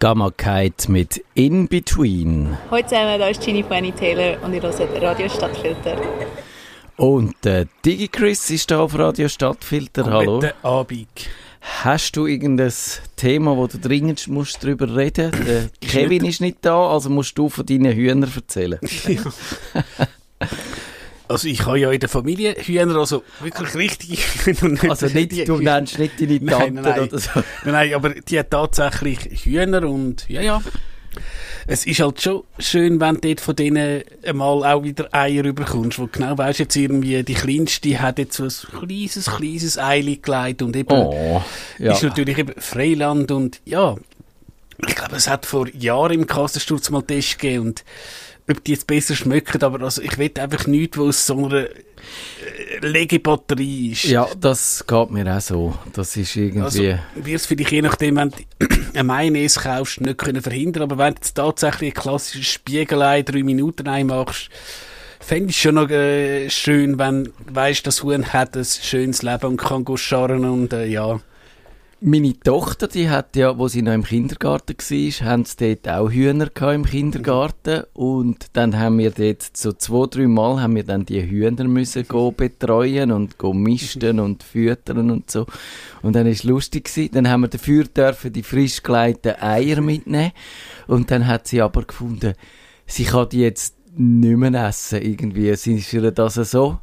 Gamma Kite mit In Between. Heute zusammen, da ist Ginny Fanny Taylor und ich höre Radio Stadtfilter. Und der DigiChris ist da auf Radio Stadtfilter. Hallo. Guten Abend. Hast du irgendein Thema, wo du dringend musst darüber reden musst? Der Kevin ist nicht da, also musst du von deinen Hühnern erzählen. Also ich habe ja in der Familie Hühner, also wirklich richtige Hühner. Also nicht, du nennst nicht deine Tante nein, nein. oder so. Nein, nein, aber die hat tatsächlich Hühner und ja, ja. Es ist halt schon schön, wenn du dort von denen einmal auch wieder Eier überkommst, wo genau weißt, jetzt irgendwie die Kleinste die hat jetzt so ein kleines, kleines Eili gelegt und eben Oh, ja. ist natürlich eben Freiland und ja, ich glaube, es hat vor Jahren im Kassensturz mal Test gegeben und ob die jetzt besser schmecken, aber also ich will einfach nichts, was aus so einer äh, Legebatterie ist. Ja, das geht mir auch so. Das ist irgendwie... Also, wirst vielleicht je nachdem, wenn du eine Mayonnaise kaufst, nicht können verhindern, aber wenn du jetzt tatsächlich ein klassisches Spiegelei drei Minuten einmachst, fände ich schon noch äh, schön, wenn du weisst, das Huhn hat ein schönes Leben und kann scharren und äh, ja. Meine Tochter, die hat ja, wo sie noch im Kindergarten war, haben sie dort auch Hühner im Kindergarten und dann haben wir dort so zwei, drei Mal haben wir dann die Hühner müssen go betreuen und go misten und füttern und so und dann ist lustig gewesen. Dann haben wir dafür dürfen die frisch gelegten Eier mitnehmen und dann hat sie aber gefunden, sie kann die jetzt nicht mehr essen irgendwie. Es ist ihr das so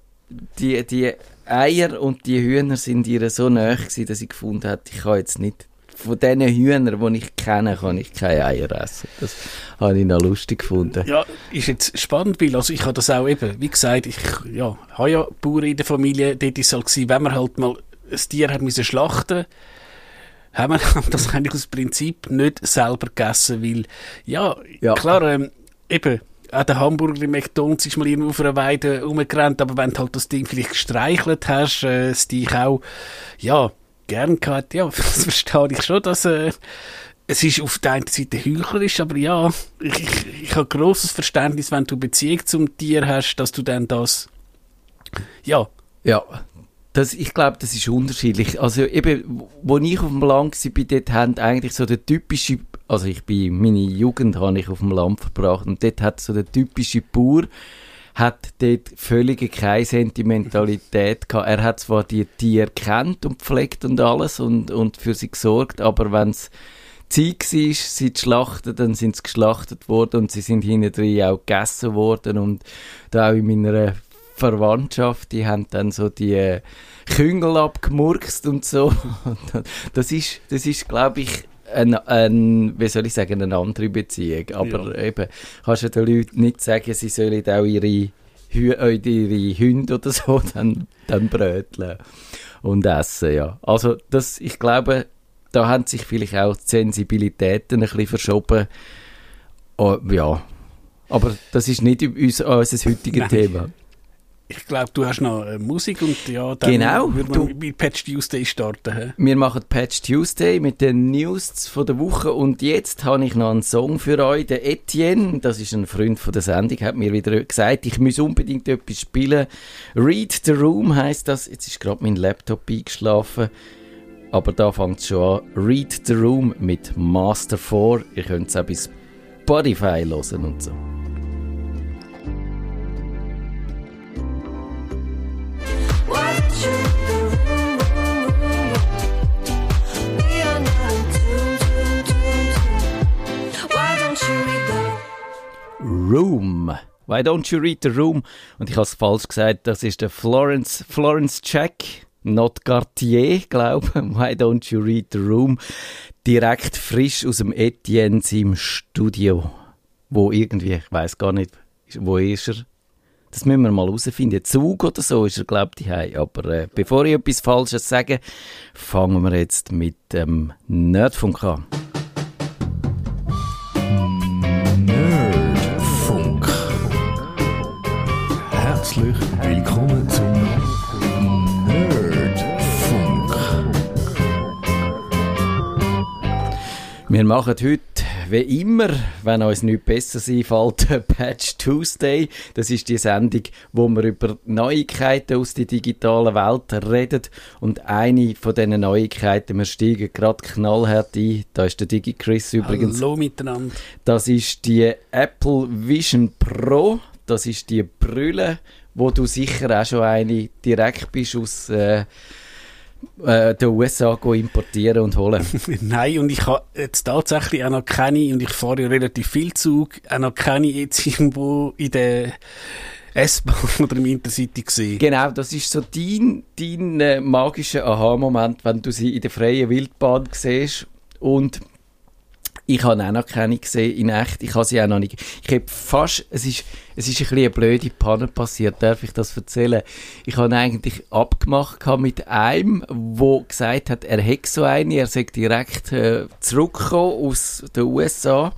die, die Eier und die Hühner sind ihr so nahe gewesen, dass ich gefunden habe, ich kann jetzt nicht von diesen Hühnern, die ich kenne, kann ich keine Eier essen. Das habe ich noch lustig gefunden. Ja, ist jetzt spannend, weil also ich habe das auch eben, wie gesagt, ich ja, habe ja Bauern in der Familie, dort ist es halt gewesen, wenn man halt mal ein Tier hat müssen schlachten haben wir das eigentlich aus Prinzip nicht selber gegessen, weil, ja, Ja. klar, ähm, eben, auch der Hamburger im McDonalds ist mal irgendwo auf einer Weide rumgerannt, aber wenn du halt das Ding vielleicht gestreichelt hast, äh, es dich auch, ja, gern gehabt, ja, das verstehe ich schon, dass, äh, es ist auf der einen Seite heuchlerisch, aber ja, ich, ich, ich habe grosses Verständnis, wenn du Beziehung zum Tier hast, dass du dann das, ja, Ja, das, ich glaube, das ist unterschiedlich. Also eben, wo- ich auf dem Land war, dort haben eigentlich so der typische, also ich bin, meine Jugend habe ich auf dem Land verbracht und dort hat so der typische Bauer, hat dort völlige keine Sentimentalität gehabt. Er hat zwar die Tiere kennt und pflegt und alles und, und für sie gesorgt, aber wenn es Zeit war, sie zu schlachten, dann sind sie geschlachtet worden und sie sind hinten drin auch gegessen worden und da auch in meiner Verwandtschaft, die haben dann so die äh, Küngel abgemurkst und so. Das ist, das ist glaube ich, ein, ein, wie soll ich sagen, eine andere Beziehung. Aber eben, kannst du den Leuten nicht sagen, sie sollen auch ihre, äh, ihre Hunde oder so dann, dann bröteln und essen, ja. Also das, ich glaube, da haben sich vielleicht auch die Sensibilitäten ein bisschen verschoben. Oh, ja, aber das ist nicht uns, unser heutiges. Thema. Ich glaube, du hast noch äh, Musik und ja, dann Genau, würde du- man mit Patch Tuesday starten. hä? Wir machen Patch Tuesday mit den News von der Woche und jetzt habe ich noch einen Song für euch. Der Etienne, das ist ein Freund von der Sendung, hat mir wieder gesagt, ich muss unbedingt etwas spielen. Read the Room heißt das. Jetzt ist gerade mein Laptop eingeschlafen. Aber da fängt es schon an. Read the Room mit Master 4. Ihr könnt es auch bei Spotify hören und so. Room. Why don't you read the room? Und ich habe es falsch gesagt, das ist der Florence, Florence Jack, not Cartier, glaube ich. Why don't you read the room? Direkt frisch aus dem Etienne seinem Studio. Wo irgendwie, ich weiß gar nicht, wo ist er? Das müssen wir mal herausfinden. Zug oder so ist er, glaube ich, daheim. Aber äh, bevor ich etwas Falsches sage, fangen wir jetzt mit dem Nerdfunk an. Wir machen heute wie immer, wenn uns nichts Besseres einfällt, Patch Tuesday. Das ist die Sendung, wo wir über Neuigkeiten aus der digitalen Welt reden. Und eine von diesen Neuigkeiten, wir steigen gerade knallhart ein, da ist der DigiChris übrigens. Hallo miteinander. Das ist die Apple Vision Pro. Das ist die Brille, wo du sicher auch schon eine direkt bist aus äh, äh, den USA importieren und holen. Nein, und ich habe jetzt tatsächlich auch noch keine, und ich fahre ja relativ viel Zug, auch noch keine jetzt irgendwo in der S-Bahn oder im Intercity gesehen. Genau, das ist so dein, dein äh, magischer Aha-Moment, wenn du sie in der freien Wildbahn siehst. Und ich habe auch noch keine gesehen in echt. Ich habe sie auch noch nicht. Ich habe fast, es ist, es ist ein bisschen eine blöde Panne passiert, darf ich das erzählen? Ich habe eigentlich abgemacht mit einem, wo gesagt hat, er hätte so eine, er sei direkt äh, zurückgekommen aus den USA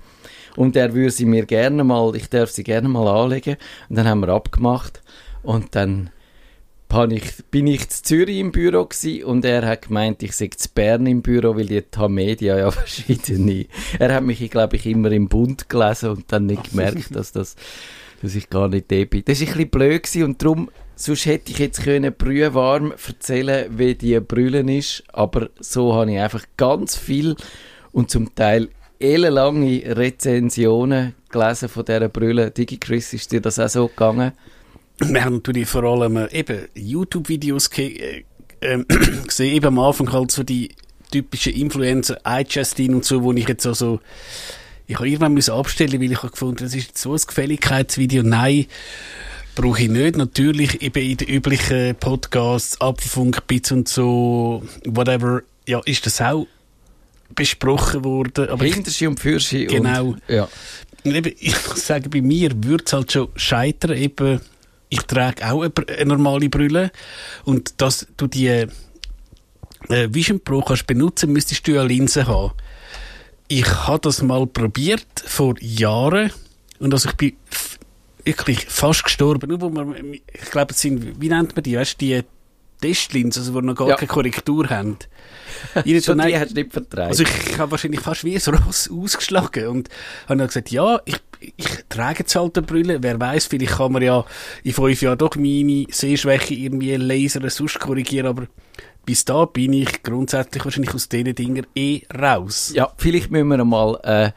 und er würde sie mir gerne mal, ich darf sie gerne mal anlegen. Und dann haben wir abgemacht und dann ich, bin ich zu Zürich im Büro gsi und er hat gemeint, ich sei zu Bern im Büro, weil die Tamedia ja verschiedene. Er hat mich, glaube ich, immer im Bund gelesen und dann nicht gemerkt, dass das, dass ich gar nicht da bin. Das war ein bisschen blöd gewesen und darum, sonst hätte ich jetzt können brühwarm erzählen, wie die Brüllen ist, aber so habe ich einfach ganz viel und zum Teil ellenlange Rezensionen gelesen von dieser Brille. Digi Chris, ist dir das auch so gegangen? Wir haben natürlich vor allem äh, eben YouTube-Videos äh, äh, gesehen, eben am Anfang halt so die typischen Influencer, iJustin und so, wo ich jetzt also ich habe irgendwann müssen abstellen, weil ich habe gefunden, das ist jetzt so ein Gefälligkeitsvideo. Nein, brauche ich nicht. Natürlich eben in den üblichen Podcasts, Apfelfunk, Bits und so, whatever, ja, ist das auch besprochen worden. Aber Hinterschi und Fürschi. Genau. Und, ja. Und eben, ich muss sagen, bei mir würde es halt schon scheitern, eben, ich trage auch eine, eine normale Brille und dass du die äh, Vision Pro kannst benutzen, müsstest du ja Linsen haben. Ich habe das mal probiert, vor Jahren, und also ich bin wirklich fast gestorben, nur wo man, ich glaube, es sind, wie nennt man die, weißt du, die Testlinsen, also wo noch gar Ja. keine Korrektur haben. Ihnen so, die hast du nicht vertragen. also ich, ich habe wahrscheinlich fast wie ein Ross ausgeschlagen und habe dann gesagt, ja, ich, ich trage jetzt halt eine Brille, wer weiß, vielleicht kann man ja in fünf Jahren doch meine Sehschwäche irgendwie lasern, sonst korrigieren, aber bis da bin ich grundsätzlich wahrscheinlich aus diesen Dingen eh raus. ja, vielleicht müssen wir mal eine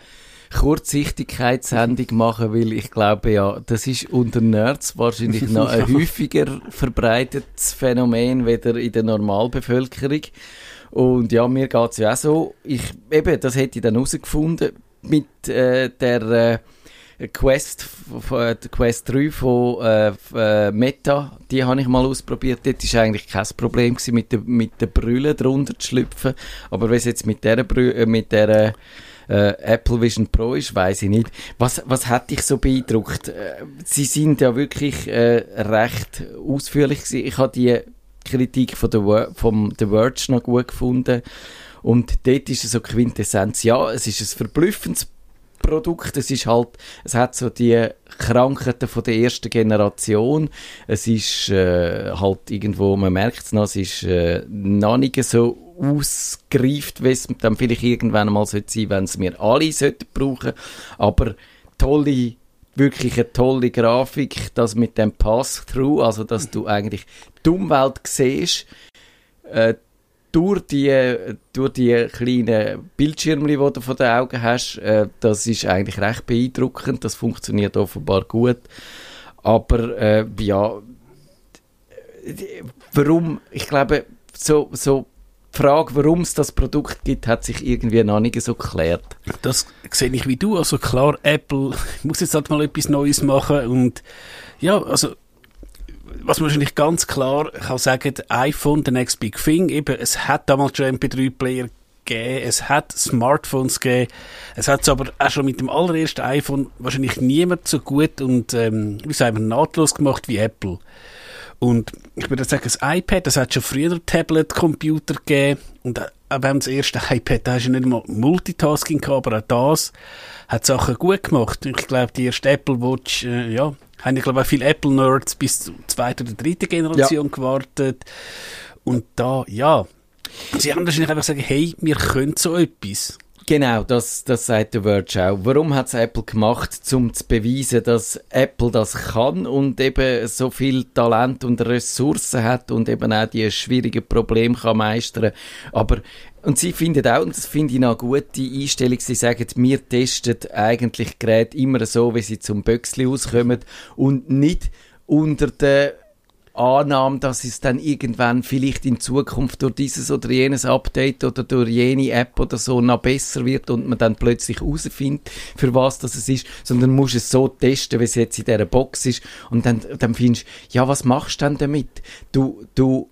Kurzsichtigkeitssendung machen, weil ich glaube ja, das ist unter Nerds wahrscheinlich noch ein häufiger verbreitetes Phänomen weder in der Normalbevölkerung. Und ja, mir geht's ja auch so. Ich, eben, das hätte ich dann herausgefunden mit äh, der äh, Quest, äh, der Quest 3 von äh, äh, Meta, die habe ich mal ausprobiert. Dort war eigentlich kein Problem gewesen, mit der, mit der Brille drunter zu schlüpfen. Aber wenn es jetzt mit der, Brü äh, mit der äh, Apple Vision Pro ist, weiß ich nicht. Was, was hat dich so beeindruckt? Äh, sie sind ja wirklich äh, recht ausführlich gewesen. Ich habe die Kritik von der, Ver- vom The Verge noch gut gefunden. Und dort ist es so Quintessenz. Ja, es ist ein verblüffendes Produkt. Es ist halt, es hat so die Krankheiten von der ersten Generation. Es ist äh, halt irgendwo, man merkt es noch, es ist äh, noch nicht so ausgereift, wie es dann vielleicht irgendwann mal sollte sein, wenn es wir alle sollten brauchen. Aber tolle, wirklich eine tolle Grafik, das mit dem Pass-Through, also dass du eigentlich die Umwelt siehst, äh, durch die, durch die kleinen Bildschirme, die du vor den Augen hast, äh, das ist eigentlich recht beeindruckend. Das funktioniert offenbar gut. Aber äh, ja, warum, ich glaube, so, so die Frage, warum es das Produkt gibt, hat sich irgendwie noch nicht so geklärt. Das sehe ich wie du. Also klar, Apple muss jetzt halt mal etwas Neues machen und ja, also was man wahrscheinlich ganz klar kann sagen, iPhone, the next big thing, eben, es hat damals schon MP3-Player gegeben, es hat Smartphones gegeben, es hat es aber auch schon mit dem allerersten iPhone wahrscheinlich niemand so gut und, ähm, wie sagen wir, nahtlos gemacht wie Apple. Und ich würde sagen, das iPad, das hat schon früher Tablet-Computer gegeben. Und auch beim das erste iPad, da hast du nicht mal Multitasking gehabt, aber auch das hat Sachen gut gemacht. Ich glaube, die erste Apple Watch, äh, ja, haben ich glaube auch viele Apple-Nerds bis zur zweiten oder dritten Generation gewartet. Und da, ja, sie haben wahrscheinlich einfach gesagt, hey, wir können so etwas. Genau, das, das sagt der Verge auch. Warum hat es Apple gemacht? Um zu beweisen, dass Apple das kann und eben so viel Talent und Ressourcen hat und eben auch die schwierigen Probleme kann meistern. Aber und sie finden auch, und das finde ich eine gute Einstellung, sie sagen, wir testen eigentlich Geräte immer so, wie sie zum Böxli auskommen und nicht unter der Annahme, dass es dann irgendwann vielleicht in Zukunft durch dieses oder jenes Update oder durch jene App oder so noch besser wird und man dann plötzlich herausfindet, für was das es ist, sondern musst es so testen, wie es jetzt in dieser Box ist und dann, dann findest du, ja, was machst du denn damit? Du, du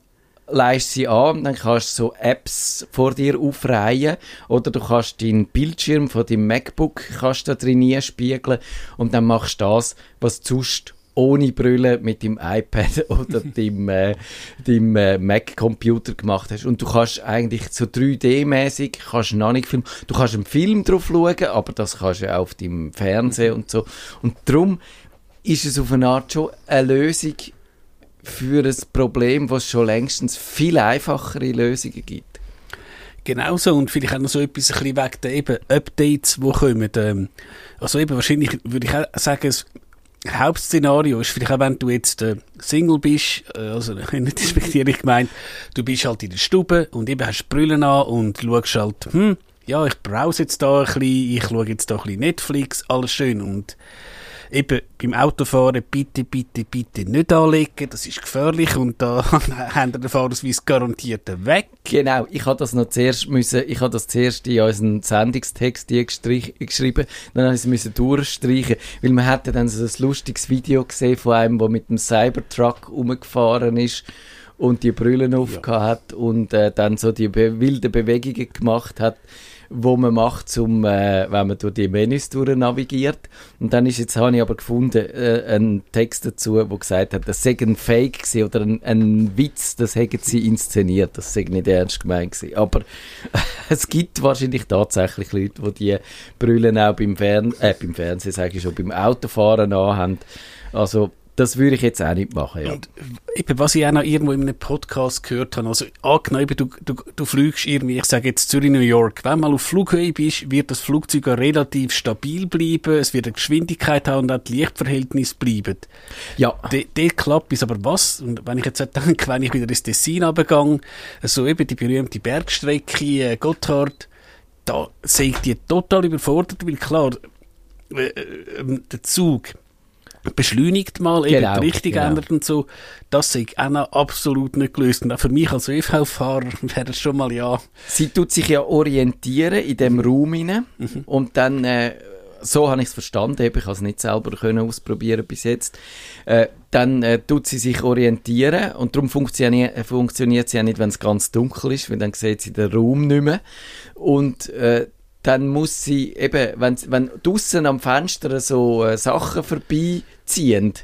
leist sie an und dann kannst du so Apps vor dir aufreihen oder du kannst deinen Bildschirm von deinem MacBook kannst da drin spiegeln und dann machst du das, was du sonst ohne Brille mit dem iPad oder dem, äh, dem äh, Mac-Computer gemacht hast. Und du kannst eigentlich so 3D-mäßig, kannst noch nicht filmen. Du kannst einen Film drauf schauen, aber das kannst du ja auf dem Fernsehen und so. Und darum ist es auf eine Art schon eine Lösung für ein Problem, was schon längstens viel einfachere Lösungen gibt. Genauso und vielleicht auch noch so etwas ein bisschen wegen der eben Updates, die kommen. Ähm, also eben wahrscheinlich würde ich auch sagen, Hauptszenario ist vielleicht auch, wenn du jetzt äh, Single bist, äh, also nicht respektierlich gemeint, du bist halt in der Stube und eben hast Brüllen an und schaust halt, hm, ja, ich browse jetzt da ein bisschen, ich schaue jetzt da ein bisschen Netflix, alles schön und eben beim Autofahren bitte, bitte, bitte nicht anlegen, das ist gefährlich und da haben der Fahrausweis garantiert weg. Genau, ich habe das noch zuerst müssen, ich habe das zuerst in unseren Sendungstext geschrieben, dann habe ich es müssen durchstreichen, weil man hatte dann so ein lustiges Video gesehen von einem, der mit dem Cybertruck rumgefahren ist und die Brüllen aufgehabt hat und äh, dann so die be wilden Bewegungen gemacht hat, wo man macht, zum, äh, wenn man durch die Menüs durch navigiert. Und dann ist jetzt, habe ich aber gefunden, äh, einen Text dazu, wo gesagt hat, das sei ein Fake gewesen oder ein, ein Witz, das hätten sie inszeniert, das sei nicht ernst gemeint gewesen. Aber es gibt wahrscheinlich tatsächlich Leute, die die Brüllen auch beim, Fern äh, beim Fernsehen, sage ich schon, beim Autofahren anhaben. Also, das würde ich jetzt auch nicht machen, ja. Und eben, was ich auch noch irgendwo in einem Podcast gehört habe, also angenommen, du, du, du fliegst irgendwie, ich sage jetzt Zürich, New York, wenn mal auf Flughöhe bist, wird das Flugzeug relativ stabil bleiben, es wird eine Geschwindigkeit haben und auch die Lichtverhältnisse bleiben. Ja, Dort klappt es, aber was, und wenn ich jetzt denke, wenn ich wieder ins Tessin runtergehe, so eben die berühmte Bergstrecke äh, Gotthard, da sehe ich die total überfordert, weil klar, äh, äh, der Zug beschleunigt mal, eben Genau, die Richtung genau. ändert und so, das ich auch noch absolut nicht gelöst. Und auch für mich als ÖV-Fahrer wäre es schon mal ja, Sie tut sich ja orientieren in dem Raum hinein. Und dann, äh, so habe ich es verstanden, ich habe es nicht selber können ausprobieren bis jetzt, äh, dann äh, tut sie sich orientieren. Und darum funktioniert, äh, funktioniert sie ja nicht, wenn es ganz dunkel ist, weil dann sieht sie den Raum nicht mehr. Und äh, dann muss sie eben, wenn, wenn draussen am Fenster so äh, Sachen vorbeiziehen,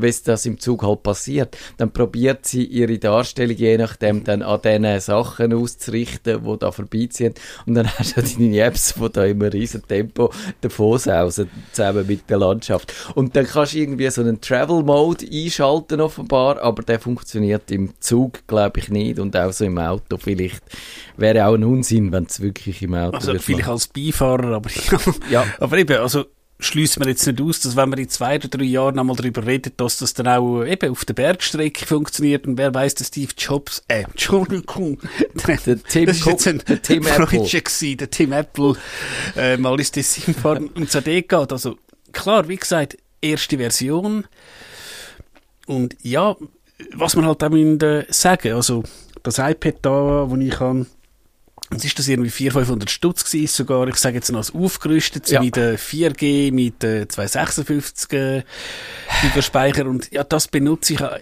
es das im Zug halt passiert, dann probiert sie ihre Darstellung je nachdem dann an diesen Sachen auszurichten, die da vorbeiziehen. Und dann hast du deine Apps, die da immer riesen Tempo davon sausen, zusammen mit der Landschaft. Und dann kannst du irgendwie so einen Travel-Mode einschalten offenbar, aber der funktioniert im Zug, glaube ich, nicht und auch so im Auto vielleicht. Wäre auch ein Unsinn, wenn es wirklich im Auto also vielleicht machen. als Beifahrer, aber Ja. Aber eben, also schließen wir jetzt nicht aus, dass wenn wir in zwei oder drei Jahren einmal darüber reden, dass das dann auch eben auf der Bergstrecke funktioniert und wer weiß, der Steve Jobs, äh, Entschuldigung, der, Der Tim das ist jetzt ein Tim gewesen, der Tim Apple, äh, mal ist das fahren und so dort geht. Also klar, wie gesagt, erste Version. Und ja, was man halt auch müssen, äh, sagen, also das iPad da, wo ich habe, Jetzt ist das irgendwie 400, 500 Stutz gewesen, sogar, ich sage jetzt noch aufgerüstet, Ja. mit äh, 4G, mit äh, 256 äh, Giga Speicher und ja, das benutze ich äh,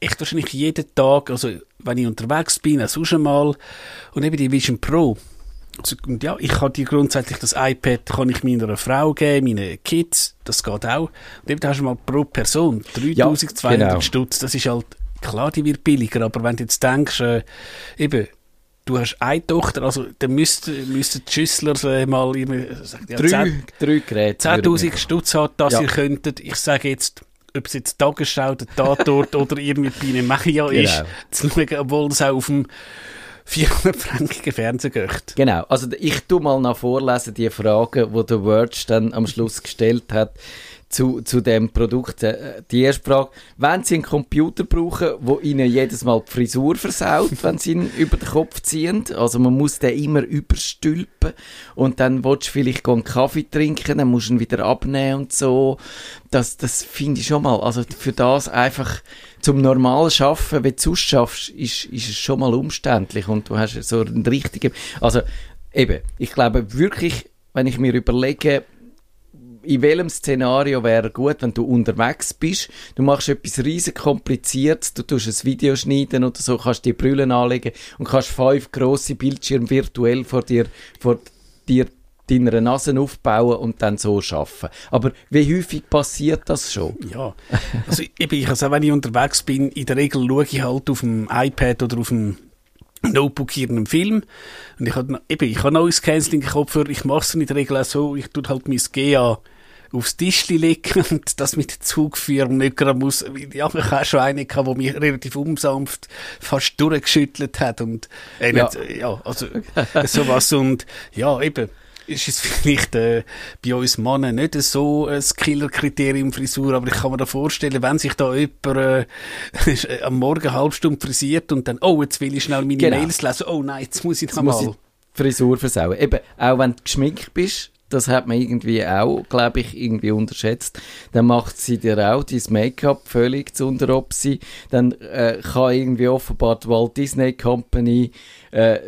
echt wahrscheinlich jeden Tag, also wenn ich unterwegs bin, auch sonst mal und eben die Vision Pro. Also, und ja, ich kann dir grundsätzlich das iPad kann ich meiner Frau geben, meinen Kids, das geht auch. Und eben, da hast du mal pro Person 3200 genau. Stutz, das ist halt, klar, die wird billiger, aber wenn du jetzt denkst, äh, eben, du hast eine Tochter, also dann müssten müsste die Schüssler äh, mal äh, sagt, ja, Drei, 10 drei Geräte. würde 10'000 ich- Stutz hat, dass Ja. ihr könntet, ich sage jetzt, ob es jetzt Tagesschau, der Tatort oder irgendwie Biene Machia ist, Genau. zu schauen, obwohl es auch auf dem 400-frankigen Fernsehgöcht. Genau, also ich tu mal noch vorlesen die Fragen, wo der Verge dann am Schluss gestellt hat zu, zu dem Produkt. Äh, Die erste Frage, wenn Sie einen Computer brauchen, wo Ihnen jedes Mal die Frisur versaut, wenn Sie ihn über den Kopf ziehen, also man muss den immer überstülpen und dann willst du vielleicht einen Kaffee trinken, dann musst du ihn wieder abnehmen und so. Das, das finde ich schon mal, also für das einfach zum normal schaffen, wie du sonst schaffst, ist, ist es schon mal umständlich und du hast so einen richtigen, also eben, ich glaube wirklich, wenn ich mir überlege, in welchem Szenario wäre gut, wenn du unterwegs bist, du machst etwas riesig kompliziertes, du tust ein Video schneiden oder so, kannst die Brüllen anlegen und kannst fünf grosse Bildschirme virtuell vor dir, vor dir deiner Nase aufbauen und dann so schaffen. Aber wie häufig passiert das schon? Ja, also eben, ich, also wenn ich unterwegs bin, in der Regel schaue ich halt auf dem iPad oder auf dem Notebook hier einen Film und ich habe eben, ich habe Noise Cancelling Kopfhörer, ich mache es in der Regel auch so, ich tue halt mein GA aufs Tischli legen und das mit der Zugführung nicht gerade muss, ja, ich habe schon eine gehabt, die mich relativ unsanft fast durchgeschüttelt hat und äh, Ja. nicht, ja, also sowas und ja, eben, ist es vielleicht äh, bei uns Männern nicht so ein Killerkriterium Frisur, aber ich kann mir da vorstellen, wenn sich da jemand äh, am Morgen eine halbe Stunde frisiert und dann, oh, jetzt will ich schnell meine Genau. Mails lesen, oh nein, jetzt muss ich Jetzt noch muss mal. ich die Frisur versauen. Eben, auch wenn du geschminkt bist, das hat man irgendwie auch, glaube ich, irgendwie unterschätzt. Dann macht sie dir auch dein Make-up völlig zu Unteropsi. Dann äh, kann irgendwie offenbar die Walt Disney Company äh,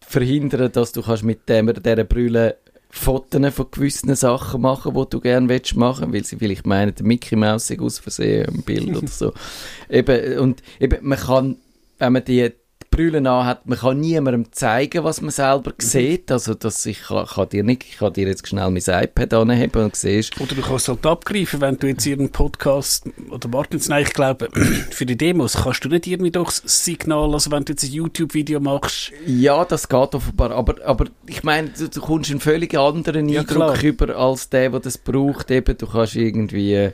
verhindern, dass du kannst mit dem, dieser Brille Fotos von gewissen Sachen machen, die du gerne willst machen, weil sie vielleicht meinen, der Mickey Mouse aus Versehen im Bild oder so. Eben, und eben, man kann, wenn man die Brüllen hat, man kann niemandem zeigen, was man selber sieht. Also, dass ich kann, kann dir nicht, ich kann dir jetzt schnell mein iPad anheben und siehst, Oder du kannst halt abgreifen, wenn du jetzt ihren Podcast, oder jetzt, nein, ich glaube, für die Demos kannst du nicht irgendwie doch das Signal, also wenn du jetzt ein YouTube-Video machst, ja, das geht offenbar, aber, aber ich meine, du, du kommst einen völlig anderen Ja, Eindruck klar. über als der, der das braucht. Eben, du kannst irgendwie,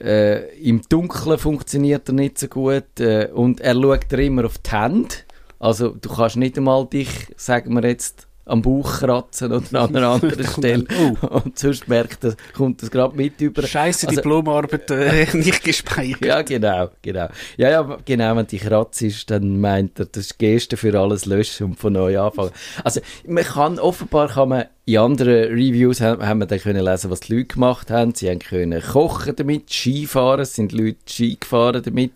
äh, im Dunkeln funktioniert er nicht so gut äh, und er schaut immer auf die Hände. Also du kannst nicht einmal dich, sagen wir jetzt, am Bauch kratzen oder an einer anderen Stelle. Und sonst merkt er, kommt das gerade mit über. Scheiße, Also- Diplomarbeit äh, nicht gespeichert. Ja, genau, genau. Ja, ja, genau, wenn die kratzt ist, dann meint er, das ist Geste für alles löschen und von neu anfangen. Also, man kann, offenbar kann man, in anderen Reviews haben, haben wir dann können lesen, was die Leute gemacht haben. Sie haben können kochen damit, Skifahren, es sind Leute Ski gefahren damit,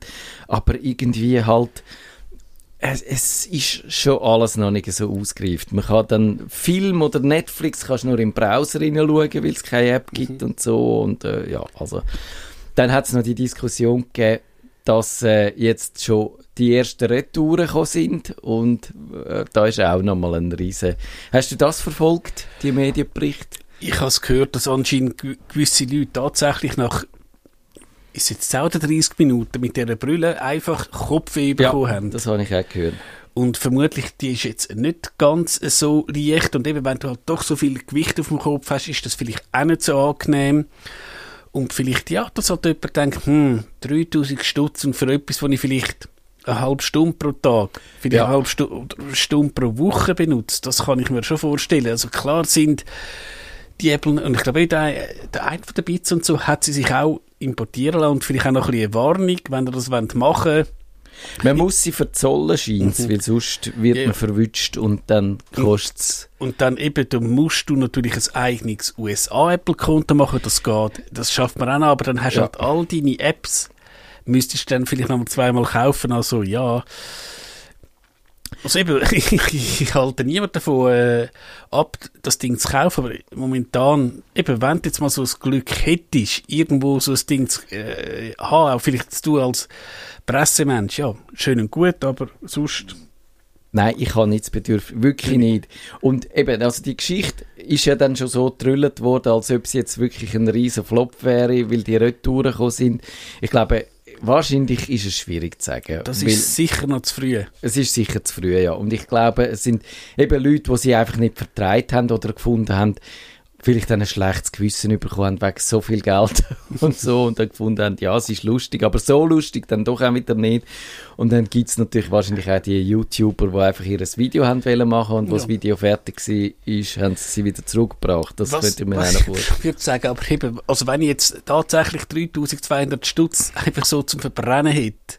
aber irgendwie halt, es, es ist schon alles noch nicht so ausgereift. Man kann dann Film oder Netflix kannst nur im Browser hineinschauen, weil es keine App gibt und so und äh, ja, also dann hat es noch die Diskussion gegeben, dass äh, jetzt schon die ersten Retouren gekommen sind und äh, da ist auch nochmal ein riesen... Hast du das verfolgt, die Medienberichte? Ich habe es gehört, dass anscheinend gew- gewisse Leute tatsächlich nach ist jetzt auch 30 Minuten mit dieser Brille einfach Kopfweh bekommen haben. das habe ich auch gehört. Und vermutlich, die ist jetzt nicht ganz so leicht. Und eben, wenn du halt doch so viel Gewicht auf dem Kopf hast, ist das vielleicht auch nicht so angenehm. Und vielleicht, ja, dass halt jemand denkt, hm, 3000 Stutz und für etwas, was ich vielleicht eine halbe Stunde pro Tag, vielleicht Ja. eine halbe Stu Stunde pro Woche benutze, das kann ich mir schon vorstellen. Also klar sind die Apple, und ich glaube, der, der eine von den Bits und so hat sie sich auch importieren lassen und vielleicht auch noch ein bisschen eine Warnung, wenn ihr das wollt machen Man muss sie verzollen, scheint weil sonst wird Ja. man verwünscht und dann kostet es... Und dann eben, da musst du natürlich ein eigenes USA-Apple-Konto machen, das geht, das schafft man auch noch, aber dann hast du Ja. halt all deine Apps, müsstest du dann vielleicht noch mal zweimal kaufen, also ja. Also eben, ich, halte niemand davon äh, ab, das Ding zu kaufen, aber momentan, eben, wenn du jetzt mal so das Glück hättest, irgendwo so ein Ding zu äh, haben, auch vielleicht du als Pressemensch, ja, schön und gut, aber sonst... Nein, ich habe nicht das Bedürfnis, wirklich nicht. Und eben, also die Geschichte ist ja dann schon so getrüllt worden, als ob es jetzt wirklich ein riesen Flop wäre, weil die Retouren gekommen sind. Ich glaube, wahrscheinlich ist es schwierig zu sagen. Das ist sicher noch zu früh. es ist sicher zu früh, ja. Und ich glaube, es sind eben Leute, die sie einfach nicht vertreibt haben oder gefunden haben, vielleicht dann ein schlechtes Gewissen bekommen wegen so viel Geld und so und dann gefunden haben, ja, es ist lustig, aber so lustig dann doch auch wieder nicht. Und dann gibt's natürlich wahrscheinlich auch die YouTuber, die einfach ihr Video haben wollen machen und wo das Ja. Video fertig war, ist, haben sie sie wieder zurückgebracht. Das Was- könnte ich mir was auch vorstellen. Ich würde sagen, aber eben, also wenn ich jetzt tatsächlich 3200 Stutz einfach so zum Verbrennen hätte,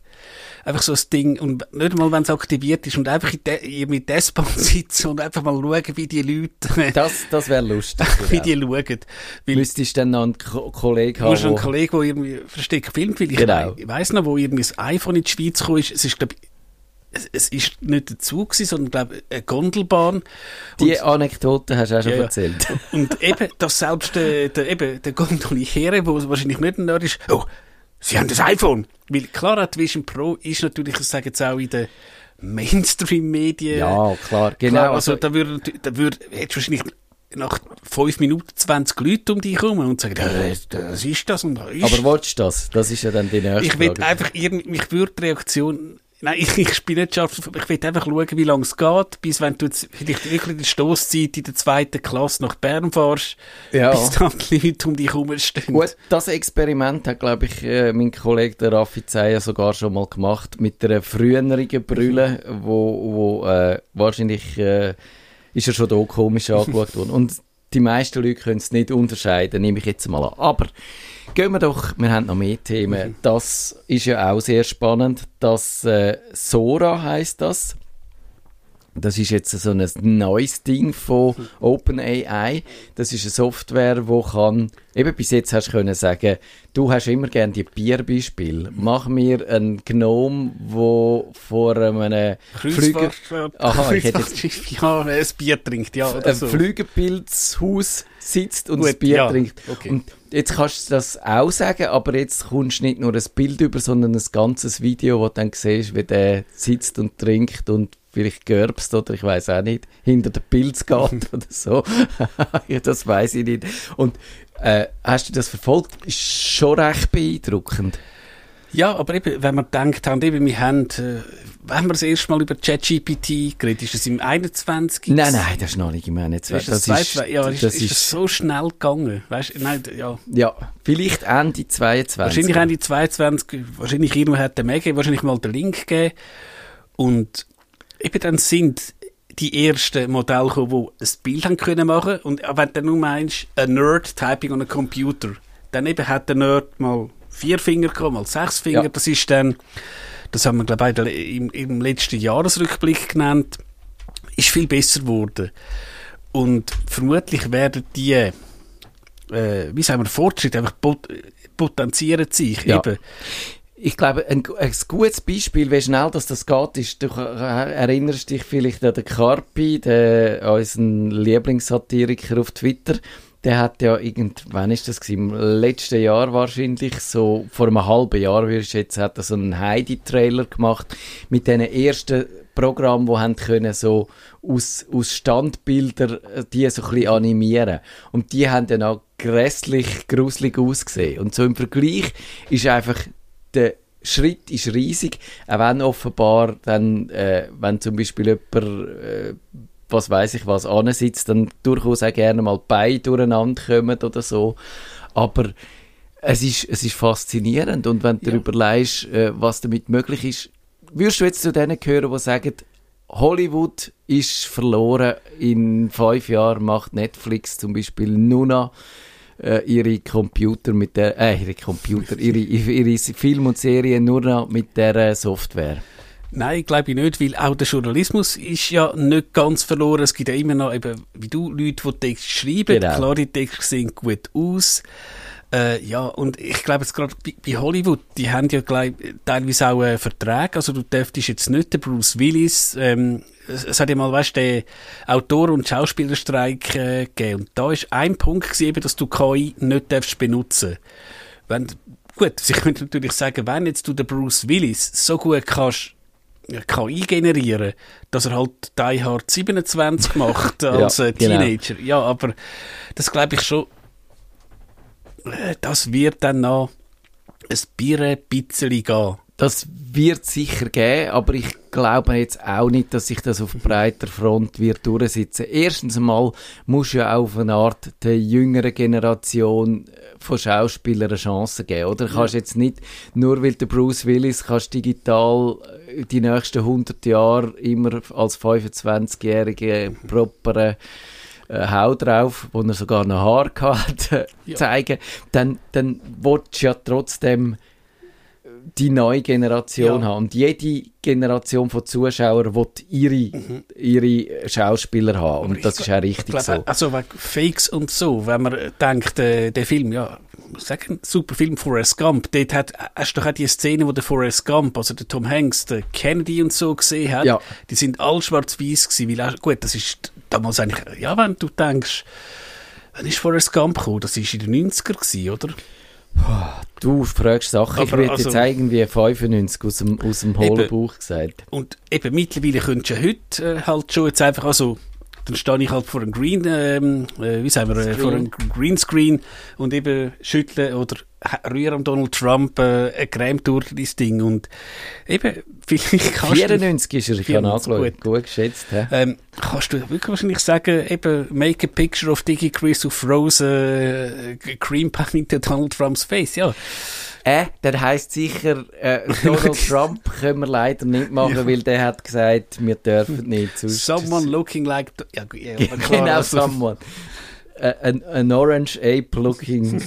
einfach so ein Ding, und nicht mal, wenn es aktiviert ist, und einfach in de, in- mit S-Bahn sitzen und einfach mal schauen, wie die Leute, Das, das wäre lustig. wie genau. die schauen. Weil Müsstest du dann noch einen Ko Kollegen du haben, musst einen Kollegen, der irgendwie versteckt filmt, weil ich, Genau. ich weiss noch, wo irgendwie das iPhone in die Schweiz gekommen ist, es ist, glaub ich, es, es ist nicht dazu gewesen, sondern, glaube eine Gondelbahn. die Anekdote hast du auch schon ja. erzählt. Und eben, dass selbst der, der, eben, der Gondoliere, der wahrscheinlich nicht ein Nerd ist, oh, sie haben das iPhone. Weil klar, die Vision Pro ist natürlich, das sagen jetzt auch in den Mainstream-Medien. Ja, klar, genau. Klar, also, da würde, da würde, hättest wahrscheinlich nach 5 Minuten 20 Leute um dich kommen und sagen, das ist das und das ist aber willst du das? Das ist ja dann die nächste ich Frage. einfach irgendwie, mich würde die Reaktion, nein, ich, ich bin nicht scharf, ich will einfach schauen, wie lange es geht, bis wenn du jetzt vielleicht wirklich die Stoßzeit in der zweiten Klasse nach Bern fährst, Ja. bis dann die Leute um dich herumstehen. Gut, das Experiment hat, glaube ich, äh, mein Kollege der Raffi Zeyer sogar schon mal gemacht mit einer früheren Brille, wo, wo äh, wahrscheinlich äh, ist er schon da komisch angeschaut worden. Und die meisten Leute können es nicht unterscheiden, nehme ich jetzt mal an. Aber gehen wir doch, wir haben noch mehr Themen. Das ist ja auch sehr spannend. Das äh, Sora heißt das. Das ist jetzt so ein neues Ding von OpenAI. Das ist eine Software, wo kann, eben bis jetzt hast du können sagen, du hast immer gerne die Bierbeispiele. Mach mir einen Gnome, wo vor einem Flüger, Aha, ich hätte jetzt- ja, ein Bier trinkt, ja, oder ein so. Flügelpilzhaus sitzt und Gut, ein Bier ja, trinkt. okay. Und jetzt kannst du das auch sagen, aber jetzt kommst du nicht nur ein Bild über, sondern ein ganzes Video, wo du dann siehst, wie der sitzt und trinkt und vielleicht gerbst oder ich weiß auch nicht, hinter den Pilz geht oder so. ja, das weiß ich nicht. Und äh, hast du das verfolgt? Ist schon recht beeindruckend. Ja, aber eben, wenn man denkt, haben, eben, wir haben, äh, wenn wir das erste Mal über ChatGPT geredet, ist es im 21. Nein, nein, das ist noch nicht gemeint. Jetzt, Ist das, das das ja, ist, das ist, das so schnell gegangen? Weißt, nein, ja. ja, vielleicht Ende 22. Wahrscheinlich haben die 22, wahrscheinlich irgendwo hat der Mega wahrscheinlich mal den Link gegeben. Und eben dann sind die ersten Modelle gekommen, die ein Bild haben können machen. Und wenn du nur meinst, a Nerd typing on a computer, dann eben hat der Nerd mal vier Finger gehabt, mal sechs Finger. Ja. Das ist dann, das haben wir glaube ich im, im letzten Jahresrückblick genannt, ist viel besser geworden. Und vermutlich werden die, äh, wie sagen wir, Fortschritte einfach pot potenzieren sich Ja. eben. Ich glaube, ein, ein gutes Beispiel, wie schnell das, das geht, ist, du äh, erinnerst dich vielleicht an den Carpi, den, unseren Lieblingssatiriker auf Twitter. Der hat ja irgend, wann ist das gewesen? Im letzten Jahr wahrscheinlich, so vor einem halben Jahr, würde ich jetzt, hat er so einen Heidi-Trailer gemacht mit den ersten Programmen, die haben können so aus, aus Standbildern äh, die so ein bisschen animieren. Und die haben dann auch grässlich gruselig ausgesehen. Und so im Vergleich ist einfach der Schritt ist riesig, auch wenn offenbar dann, äh, wenn zum Beispiel jemand, äh, was weiß ich was, ansitzt, dann durchaus auch gerne mal die Beine durcheinander kommen oder so. Aber es ist, es ist faszinierend. Und wenn du dir überlegst, äh, was damit möglich ist, würdest du jetzt zu denen gehören, die sagen, Hollywood ist verloren, in fünf Jahren macht Netflix zum Beispiel nur noch äh, ihre Computer mit der, äh, ihre Computer, ihre, ihre Film und Serien nur noch mit der äh, Software. Nein, glaube ich nicht, weil auch der Journalismus ist ja nicht ganz verloren. Es gibt ja immer noch, eben, wie du, Leute, die Text schreiben. Genau. Klar, die Texte sehen gut aus. Äh, ja, und ich glaube jetzt gerade bei, bei Hollywood, die haben ja gleich, teilweise auch äh, Verträge. Also du dürftest jetzt nicht den Bruce Willis, ähm, es, es hat ja mal, weißt du, den Autor- und Schauspielerstreik äh, gegeben. Und da ist ein Punkt gewesen, eben, dass du KI nicht darfst benutzen. Wenn, gut, sie können natürlich sagen, wenn jetzt du den Bruce Willis so gut kannst, KI generieren, dass er halt Die Hard 27 macht als Ja, äh, genau. Teenager. Ja, aber das glaube ich schon, äh, das wird dann noch ein bisschen gehen. Das wird sicher geben, aber ich glaube jetzt auch nicht, dass sich das auf breiter Front wird durchsetzen. Erstens einmal muss ja auch auf eine Art der jüngeren Generation äh, von Schauspielern eine Chance geben, oder? Du kannst jetzt nicht, nur weil der Bruce Willis kannst digital äh, die nächsten 100 Jahre immer als 25-jährige propere äh, Haut drauf, wo er sogar noch Haar hatte, zeigen, dann, dann willst du ja trotzdem die neue Generation Ja. haben. Und jede Generation von Zuschauern will ihre, ihre Schauspieler haben. Und das ist auch richtig Ich glaube, so. Also wegen Fakes und so, wenn man denkt, äh, der Film, ja, ich muss sagen, super Film Forrest Gump, dort hat, hast du doch auch die Szene, wo der Forrest Gump, also der Tom Hanks, der Kennedy und so gesehen hat, Ja. die sind all schwarz-weiß gewesen, weil, auch- gut, das ist damals eigentlich, ja, wenn du denkst, wann ist Forrest Gump gekommen? Das ist in den 90er gewesen, oder? Du fragst Sachen. ich würde also- jetzt irgendwie 95 aus dem, aus dem hohlen. Bauch gesagt. Und eben mittlerweile könntest du heute äh, halt schon jetzt einfach, also dann stehe ich halt vor einem Green, ähm, äh, wie sagen wir, äh, vor einem Greenscreen und eben schüttle oder ha- rühre am Donald Trump äh, eine Creme durch das Ding und eben, vielleicht kannst du... 94 ist er, ich 94, angeschaut. Gut, geschätzt. hä? Ähm, kannst du wirklich wahrscheinlich sagen, eben, make a picture of Diggy Chris who froze äh, cream into Donald Trumps face, ja. Äh, der heisst sicher, äh, Donald Trump können wir leider nicht machen, Ja. weil der hat gesagt, wir dürfen nicht. Someone looking like... Ja, ja, klar, genau, also- someone. Äh, an, an orange ape looking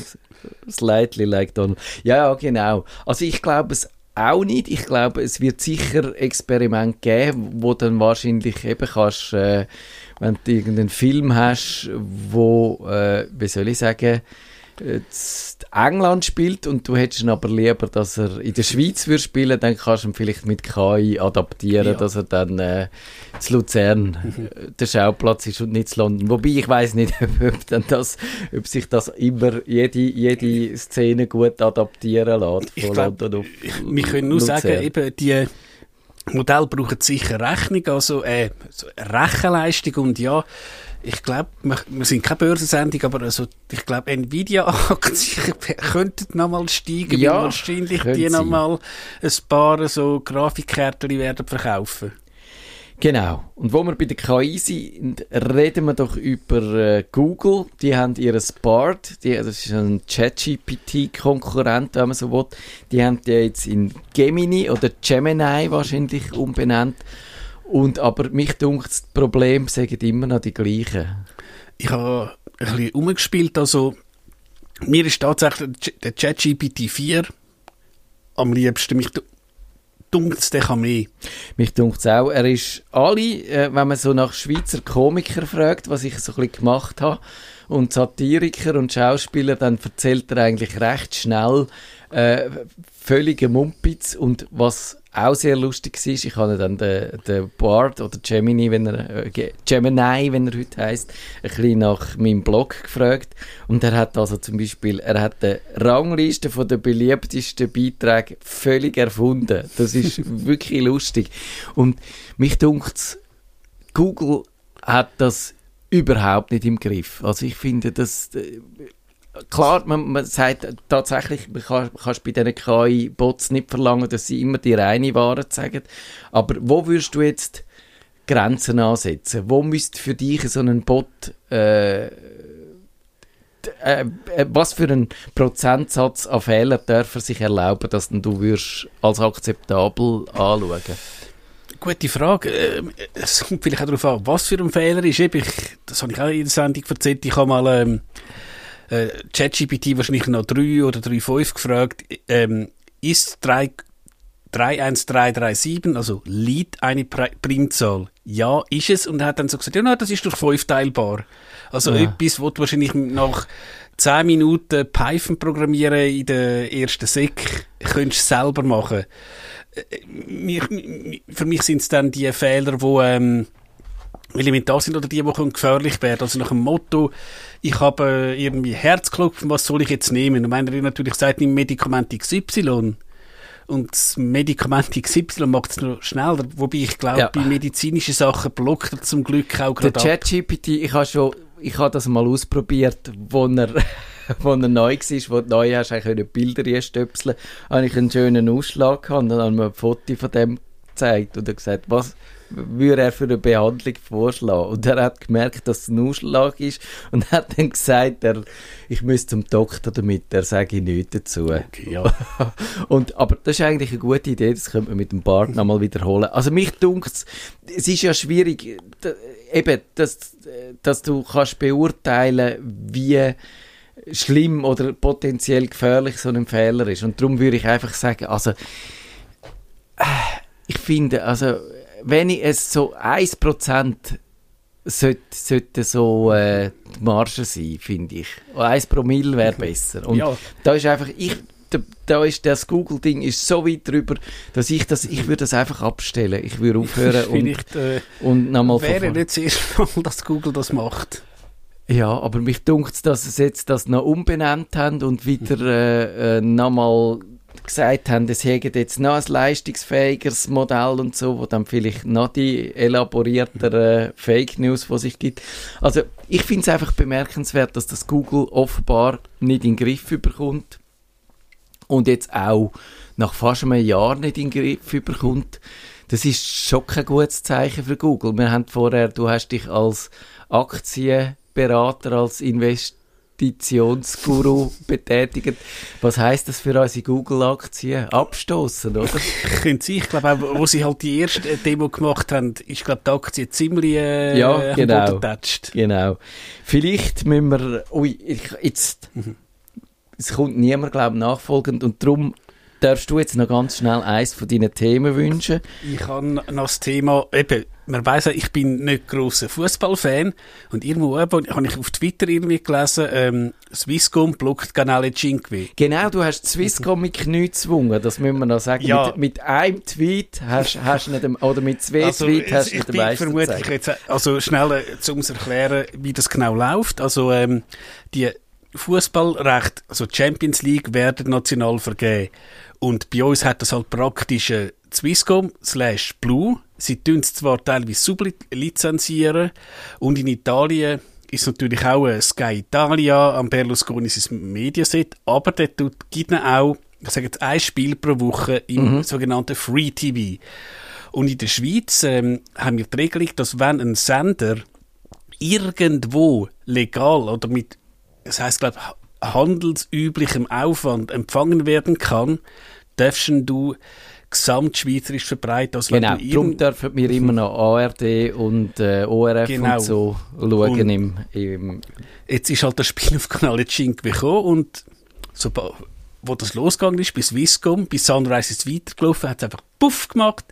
slightly like Donald. Ja, genau. Also ich glaube es auch nicht. Ich glaube, es wird sicher Experimente geben, wo dann wahrscheinlich eben kannst, äh, wenn du irgendeinen Film hast, wo, äh, wie soll ich sagen, jetzt England spielt und du hättest ihn aber lieber, dass er in der Schweiz würde spielen, dann kannst du ihn vielleicht mit KI adaptieren, Ja. dass er dann äh, zu Luzern äh, der Schauplatz ist und nicht zu London. Wobei ich weiß nicht, ob, dann das, ob sich das immer jede, jede Szene gut adaptieren lässt Ich von glaub, London auf Wir können nur Luzern. sagen, eben die Modelle brauchen sicher Rechnung, also äh, Rechenleistung und ja, ich glaube, wir, wir sind keine Börsensendung, aber also, ich glaube, Nvidia-Aktien könnten nochmal steigen, Ja, weil wahrscheinlich die nochmal ein paar so Grafikkärtchen werden verkaufen. Genau. Und wo wir bei der KI sind, reden wir doch über äh, Google. Die haben ihr Bard, die, das ist ein ChatGPT-Konkurrent, wenn man so will. Die haben die jetzt in Gemini oder Gemini wahrscheinlich umbenannt. Und aber mich dunkt, das Problem sagen immer noch die gleichen. Ich habe ein bisschen umgespielt, also mir ist tatsächlich der ChatGPT 4 am liebsten. Mich dunkt es, der kann mehr. Mich dunkt auch, er ist alle, äh, wenn man so nach Schweizer Komikern fragt, was ich so ein bisschen gemacht habe, und Satiriker und Schauspieler, dann erzählt er eigentlich recht schnell äh, völlige Mumpitz und was auch sehr lustig war, ich habe dann den, den Bard oder Gemini, wenn er, äh, Ge- Gemini, wenn er heute heisst, ein bisschen nach meinem Blog gefragt und er hat also zum Beispiel, er hat eine Rangliste von den beliebtesten Beiträgen völlig erfunden. Das ist wirklich lustig. Und mich dunkt Google hat das überhaupt nicht im Griff. Also ich finde, das äh, klar, man, man sagt tatsächlich, man kann, kannst bei diesen KI-Bots nicht verlangen, dass sie immer die reine Wahrheit sagen. Aber wo würdest du jetzt Grenzen ansetzen? Wo müsste für dich so ein Bot äh, äh, äh, was für einen Prozentsatz an Fehlern darf er sich erlauben, dass du würdest als akzeptabel anschauen? Gute Frage. Ähm, Es kommt vielleicht auch darauf an, was für ein Fehler ist. Ich, das habe ich auch in der Sendung erzählt. Ich habe mal ähm, äh, ChatGPT wahrscheinlich noch 3 oder 3,5 gefragt. Ähm, ist 3, 31337, also Lied eine Pri Primzahl? Ja, ist es. Und er hat dann so gesagt, ja, na, das ist durch 5 teilbar. Also Ja. etwas, was du wahrscheinlich nach 10 Minuten Python programmieren in der ersten Sek könntest du selber machen. Mir, für mich sind es dann die Fehler, die ähm, elementar sind oder die, die gefährlich werden. Also nach dem Motto, ich habe äh, irgendwie Herzklopfen, was soll ich jetzt nehmen? Und wenn er natürlich sagt, nimm Medikament XY und das Medikament XY macht es noch schneller, wobei ich glaube, Ja. bei medizinischen Sachen blockt er zum Glück auch Der gerade ab. ChatGPT, ich habe schon, ich habe das mal ausprobiert, wo er wo er neu war, wo du neu hast, können Bilder reinstöpseln, habe ich einen schönen Ausschlag gehabt und dann haben wir ein Foto von dem gezeigt und er gesagt, was würde er für eine Behandlung vorschlagen? Und er hat gemerkt, dass es ein Ausschlag ist und hat dann gesagt, er, ich müsste zum Doktor damit, er sage nichts dazu. Okay, ja. Und, aber das ist eigentlich eine gute Idee, das könnte man mit dem Bart nochmal wiederholen. Also mich dunkt es ist ja schwierig, eben, dass, dass du kannst beurteilen, wie schlimm oder potenziell gefährlich so ein Fehler ist. Und darum würde ich einfach sagen, also äh, ich finde, also wenn ich es so 1% sollte, sollte so äh, die Marge sein, finde ich. 1 Promille wäre besser. Und Ja. da ist einfach, ich, da, da ist das Google-Ding ist so weit drüber, dass ich das, ich würde das einfach abstellen. Ich würde aufhören und, äh, und nochmal wäre nicht das erste Mal, dass Google das macht. Ja, aber mich dunkt dass sie jetzt das noch umbenannt haben und wieder äh, äh, nochmal gesagt haben, es hätte jetzt noch ein leistungsfähigeres Modell und so, wo dann vielleicht noch die elaborierteren Fake News von sich gibt. Also ich finde es einfach bemerkenswert, dass das Google offenbar nicht in den Griff bekommt und jetzt auch nach fast einem Jahr nicht in den Griff bekommt. Das ist schon kein gutes Zeichen für Google. Wir haben vorher, du hast dich als Aktienberater, als Investitionsguru betätigt. Was heißt das für unsere Google-Aktien? Abstoßen, oder? Könnte sein. Ich glaube auch, wo sie halt die erste Demo gemacht haben, ist glaube die Aktie ziemlich äh, Ja, genau. Genau. Vielleicht müssen wir, ui, ich, jetzt, es kommt niemand, glaube ich, nachfolgend und darum darfst du jetzt noch ganz schnell eins von deinen Themen wünschen. Ich habe noch das Thema, eben, man weiss ja, ich bin nicht grosser Fußballfan und irgendwo eben, habe ich auf Twitter irgendwie gelesen, ähm, Swisscom blockt Canale Cinque. Genau, du hast Swisscom mit Knie gezwungen, das müssen wir noch sagen. Ja. Mit, mit einem Tweet hast du nicht, dem- oder mit zwei Also, Tweets hast du ich nicht den meisten vermutlich jetzt, also schnell, äh, zu uns erklären, wie das genau läuft. Also, ähm, die Fußballrecht, also Champions League, werden national vergeben. Und bei uns hat das halt praktisch äh, Swisscom slash Blue. Sie tun es zwar teilweise sublizenzieren und in Italien ist natürlich auch äh, Sky Italia, am Berlusconi sein Mediaset, aber dort tut- gibt es auch, ich sage jetzt, ein Spiel pro Woche im sogenannten Free TV. Und in der Schweiz ähm, haben wir die Regelung, dass wenn ein Sender irgendwo legal oder mit, das heißt glaube handelsüblichem Aufwand empfangen werden kann, darfst du gesamtschweizerisch verbreiten. Also Genau, darum dürfen wir immer noch ARD und äh, ORF Genau. und so schauen Und- im, im Jetzt ist halt das Spiel auf Kanal Cinque gekommen und so, wo das losgegangen ist, bis Swisscom, bis Sunrise ist weitergelaufen, hat es einfach puff gemacht.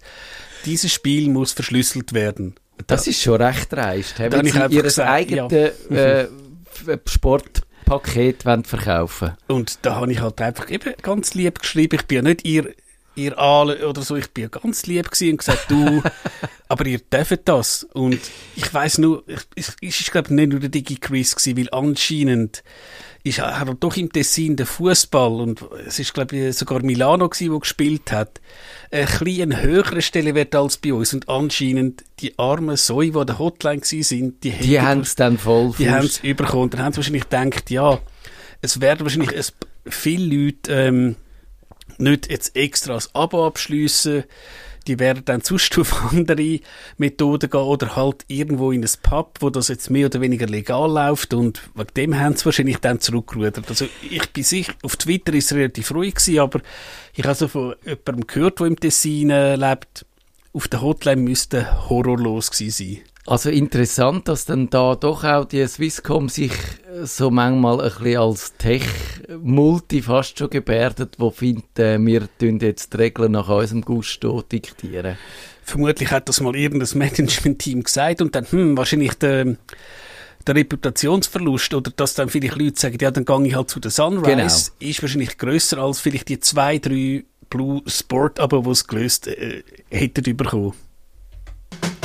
Dieses Spiel muss verschlüsselt werden. Das ist schon recht dreist. he, Da Wenn sie ihr eigenes ja. äh, F- Sportpaket verkaufen Und da habe ich halt einfach eben ganz lieb geschrieben. Ich bin ja nicht ihr, ihr Aale oder so. Ich bin ganz lieb gewesen und gesagt, du, aber ihr dürft das. Und ich weiß nur, ich- es es ist, glaube ich, nicht nur der Digi-Quiz gewesen, weil anscheinend ist, hat er doch im Tessin der Fußball und es ist, glaube ich, sogar Milano gewesen, wo gespielt hat, ein bisschen höheren Stellenwert als bei uns. Und anscheinend die armen Soi, die an der Hotline gewesen sind, die, Die haben es dann voll die haben es bekommen. Dann haben sie wahrscheinlich gedacht, ja, es werden wahrscheinlich es, viele Leute ähm, nicht jetzt extra das Abo abschliessen. Die werden dann sonst auf andere Methoden gehen oder halt irgendwo in ein Pub, wo das jetzt mehr oder weniger legal läuft und wegen dem haben sie wahrscheinlich dann zurückgerudert. Also ich bin sicher, auf Twitter ist es relativ ruhig gewesen, aber ich habe so von jemandem gehört, der im Tessin äh, lebt, auf der Hotline müsste horrorlos gewesen sein. Also interessant, dass dann da doch auch die Swisscom sich äh, so manchmal ein bisschen als Tech-Multi fast schon gebärdet, wo findet, äh, wir jetzt die Regeln nach unserem Gusto diktieren. vermutlich hat das mal irgendein Management-Team gesagt und dann, hm, wahrscheinlich der, der Reputationsverlust oder dass dann vielleicht Leute sagen, ja, dann gehe ich halt zu der Sunrise, ist wahrscheinlich grösser als vielleicht die zwei, drei Blue Sport, aber wo es gelöst äh, hätten bekommen.